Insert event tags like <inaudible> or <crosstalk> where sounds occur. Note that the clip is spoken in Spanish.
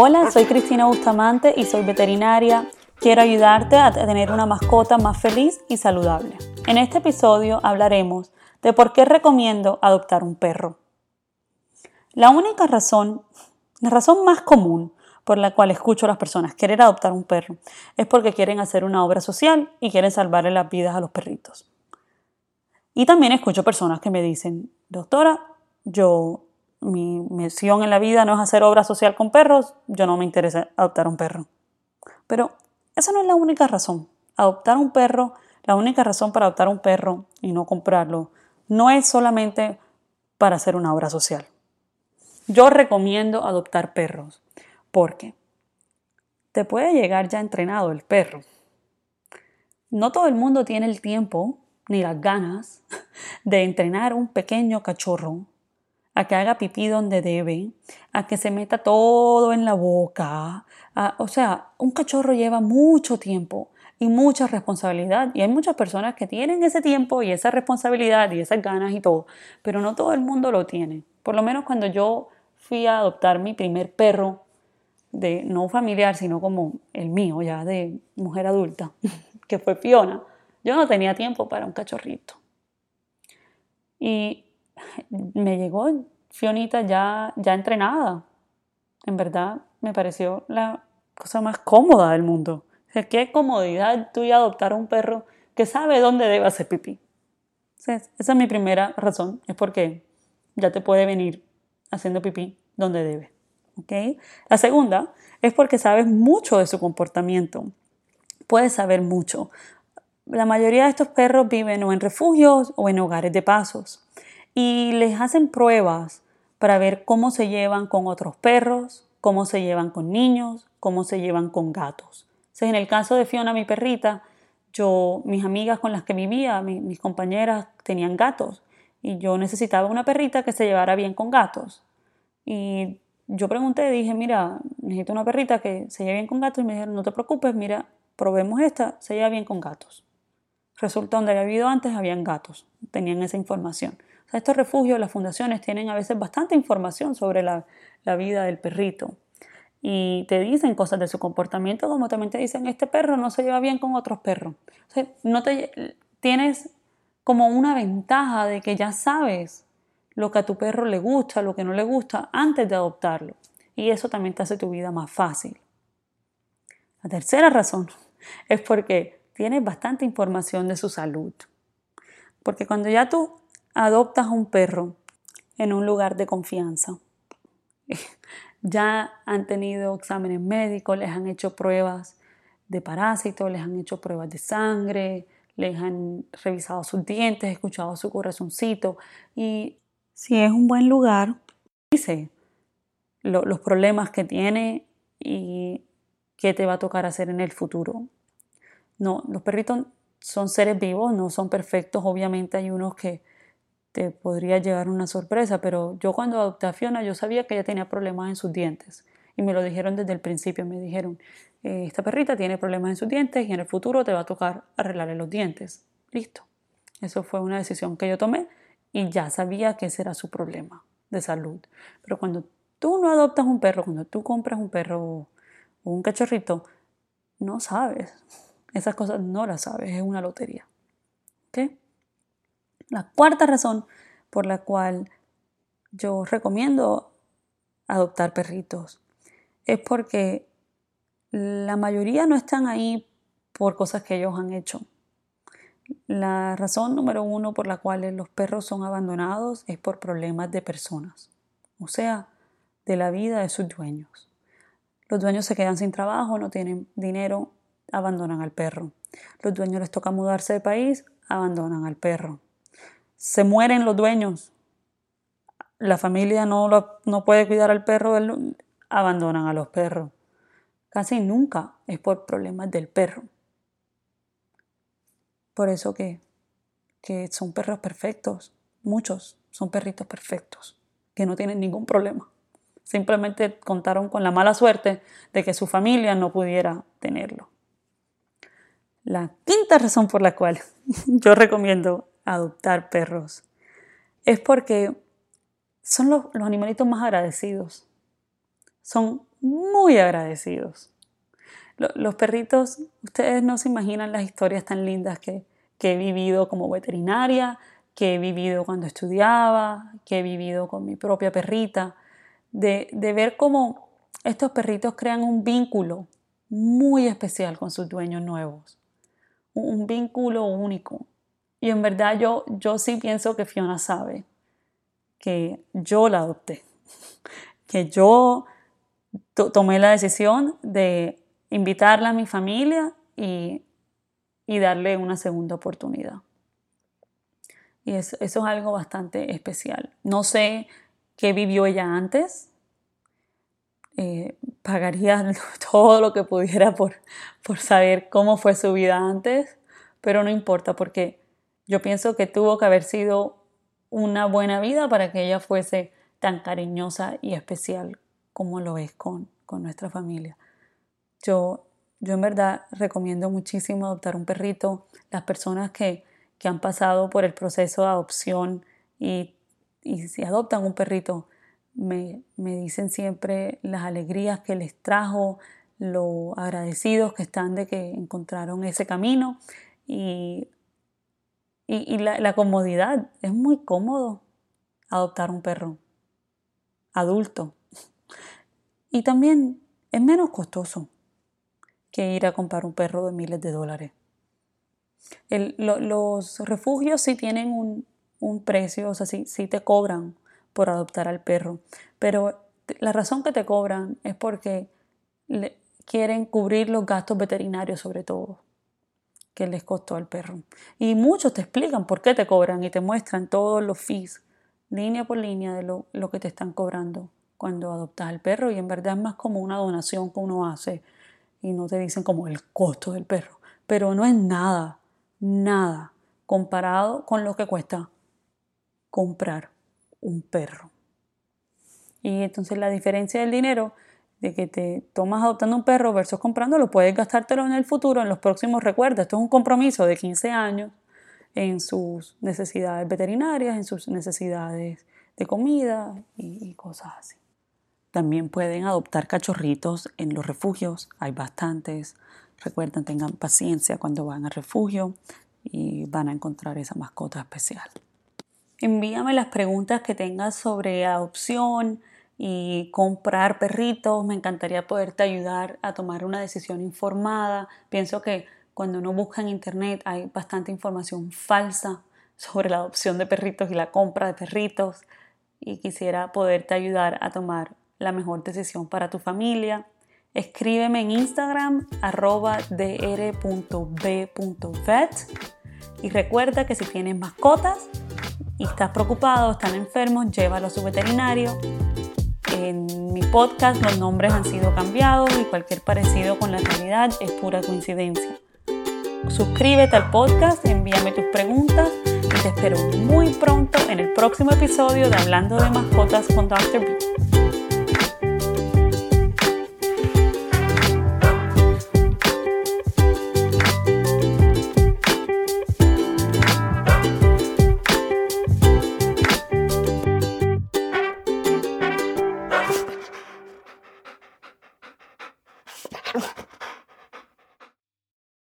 Hola, soy Cristina Bustamante y soy veterinaria. Quiero ayudarte a tener una mascota más feliz y saludable. En este episodio hablaremos de por qué recomiendo adoptar un perro. La única razón, la razón más común por la cual escucho a las personas querer adoptar un perro es porque quieren hacer una obra social y quieren salvarle las vidas a los perritos. Y también escucho personas que me dicen, doctora, yo mi misión en la vida no es hacer obra social con perros, yo no me interesa adoptar un perro. Pero esa no es la única razón. Adoptar un perro, la única razón para adoptar un perro y no comprarlo, no es solamente para hacer una obra social. Yo recomiendo adoptar perros porque te puede llegar ya entrenado el perro. No todo el mundo tiene el tiempo ni las ganas <laughs> de entrenar un pequeño cachorro a que haga pipí donde debe, a que se meta todo en la boca. o sea, un cachorro lleva mucho tiempo y mucha responsabilidad. Y hay muchas personas que tienen ese tiempo y esa responsabilidad y esas ganas y todo, pero no todo el mundo lo tiene. Por lo menos cuando yo fui a adoptar mi primer perro, de no familiar, sino como el mío, ya de mujer adulta, <laughs> que fue Fiona, yo no tenía tiempo para un cachorrito. Y me llegó Fionita ya, ya entrenada. En verdad me pareció la cosa más cómoda del mundo. O qué comodidad tú y adoptar un perro que sabe dónde debe hacer pipí. esa es mi primera razón, es porque ya te puede venir haciendo pipí donde debe. ¿okay? La segunda es porque sabes mucho de su comportamiento. Puedes saber mucho. La mayoría de estos perros viven o en refugios o en hogares de pasos y les hacen pruebas para ver cómo se llevan con otros perros, cómo se llevan con niños, cómo se llevan con gatos. Entonces, en el caso de Fiona, mi perrita, yo, mis amigas con las que vivía, mis compañeras tenían gatos y yo necesitaba una perrita que se llevara bien con gatos. Y yo pregunté, dije, mira, necesito una perrita que se lleve bien con gatos y me dijeron, no te preocupes, mira, probemos esta, se lleva bien con gatos. Resulta donde había habido antes, habían gatos, tenían esa información estos refugios, las fundaciones tienen a veces bastante información sobre la, vida del perrito y te dicen cosas de su comportamiento, como también te dicen, este perro no se lleva bien con otros perros. no te, tienes como una ventaja de que ya sabes lo que a tu perro le gusta, lo que no le gusta, antes de adoptarlo. Y eso también te hace tu vida más fácil. La tercera razón es porque tienes bastante información de su salud. Porque cuando ya tú adoptas un perro en un lugar de confianza. <laughs> Ya han tenido exámenes médicos, les han hecho pruebas de parásitos, les han hecho pruebas de sangre, les han revisado sus dientes, escuchado su corazoncito y si es un buen lugar, dice los problemas que tiene y qué te va a tocar hacer en el futuro. No, los perritos son seres vivos, no son perfectos, obviamente hay unos que te podría llegar una sorpresa, pero yo cuando adopté a Fiona yo sabía que ella tenía problemas en sus dientes y me lo dijeron desde el principio, me dijeron, eh, esta perrita tiene problemas en sus dientes y en el futuro te va a tocar arreglarle los dientes. Listo. Eso fue una decisión que yo tomé y ya sabía que ese era su problema de salud. Pero cuando tú no adoptas un perro, cuando tú compras un perro o un cachorrito, no sabes. Esas cosas no las sabes, es una lotería. ¿Ok? La cuarta razón por la cual yo recomiendo adoptar perritos es porque la mayoría no están ahí por cosas que ellos han hecho. La razón número uno por la cual los perros son abandonados es por problemas de personas, o sea, de la vida de sus dueños. Los dueños se quedan sin trabajo, no tienen dinero, abandonan al perro. Los dueños les toca mudarse de país, abandonan al perro se mueren los dueños, la familia no, no puede cuidar al perro, abandonan a los perros. Casi nunca es por problemas del perro. Por eso que, que son perros perfectos, muchos son perritos perfectos, que no tienen ningún problema. Simplemente contaron con la mala suerte de que su familia no pudiera tenerlo. La quinta razón por la cual <laughs> yo recomiendo adoptar perros es porque son los, animalitos más agradecidos. Son muy agradecidos. Los perritos, ustedes no se imaginan las historias tan lindas que, que he vivido como veterinaria, que he vivido cuando estudiaba, que he vivido con mi propia perrita, de, de ver cómo estos perritos crean un vínculo muy especial con sus dueños nuevos, un, vínculo único. Y en verdad yo, yo sí pienso que Fiona sabe que yo la adopté, <laughs> que yo tomé la decisión de invitarla a mi familia y, darle una segunda oportunidad. Y eso, es algo bastante especial. No sé qué vivió ella antes. Eh, pagaría <laughs> todo lo que pudiera por, por saber cómo fue su vida antes, pero no importa porque yo pienso que tuvo que haber sido una buena vida para que ella fuese tan cariñosa y especial como lo es con, con nuestra familia. Yo, yo en verdad recomiendo muchísimo adoptar un perrito. Las personas que, que han pasado por el proceso de adopción y, y si adoptan un perrito, me, dicen siempre las alegrías que les trajo, lo agradecidos que están de que encontraron ese camino y y, la, comodidad, es muy cómodo adoptar un perro adulto. Y también es menos costoso que ir a comprar un perro de miles de dólares. los refugios sí tienen un, precio, o sea, sí, sí, te cobran por adoptar al perro, pero la razón que te cobran es porque quieren cubrir los gastos veterinarios sobre todo que les costó al perro. Y muchos te explican por qué te cobran y te muestran todos los fees, línea por línea de lo, que te están cobrando cuando adoptas al perro. Y en verdad es más como una donación que uno hace y no te dicen como el costo del perro. Pero no es nada, nada comparado con lo que cuesta comprar un perro. Y entonces la diferencia del dinero de que te tomas adoptando un perro versus comprándolo, puedes gastártelo en el futuro, en los próximos recuerdos. Esto es un compromiso de 15 años en sus necesidades veterinarias, en sus necesidades de comida y, cosas así. También pueden adoptar cachorritos en los refugios, hay bastantes. Recuerden, tengan paciencia cuando van al refugio y van a encontrar esa mascota especial. Envíame las preguntas que tengas sobre adopción, y comprar perritos. Me encantaría poderte ayudar a tomar una decisión informada. Pienso que cuando uno busca en internet hay bastante información falsa sobre la adopción de perritos y la compra de perritos y quisiera poderte ayudar a tomar la mejor decisión para tu familia. Escríbeme en Instagram arroba dr.b.vet y recuerda que si tienes mascotas y estás preocupado, están enfermos, llévalo a su veterinario en mi podcast los nombres han sido cambiados y cualquier parecido con la realidad es pura coincidencia. Suscríbete al podcast, envíame tus preguntas y te espero muy pronto en el próximo episodio de Hablando de Mascotas con Dr. B.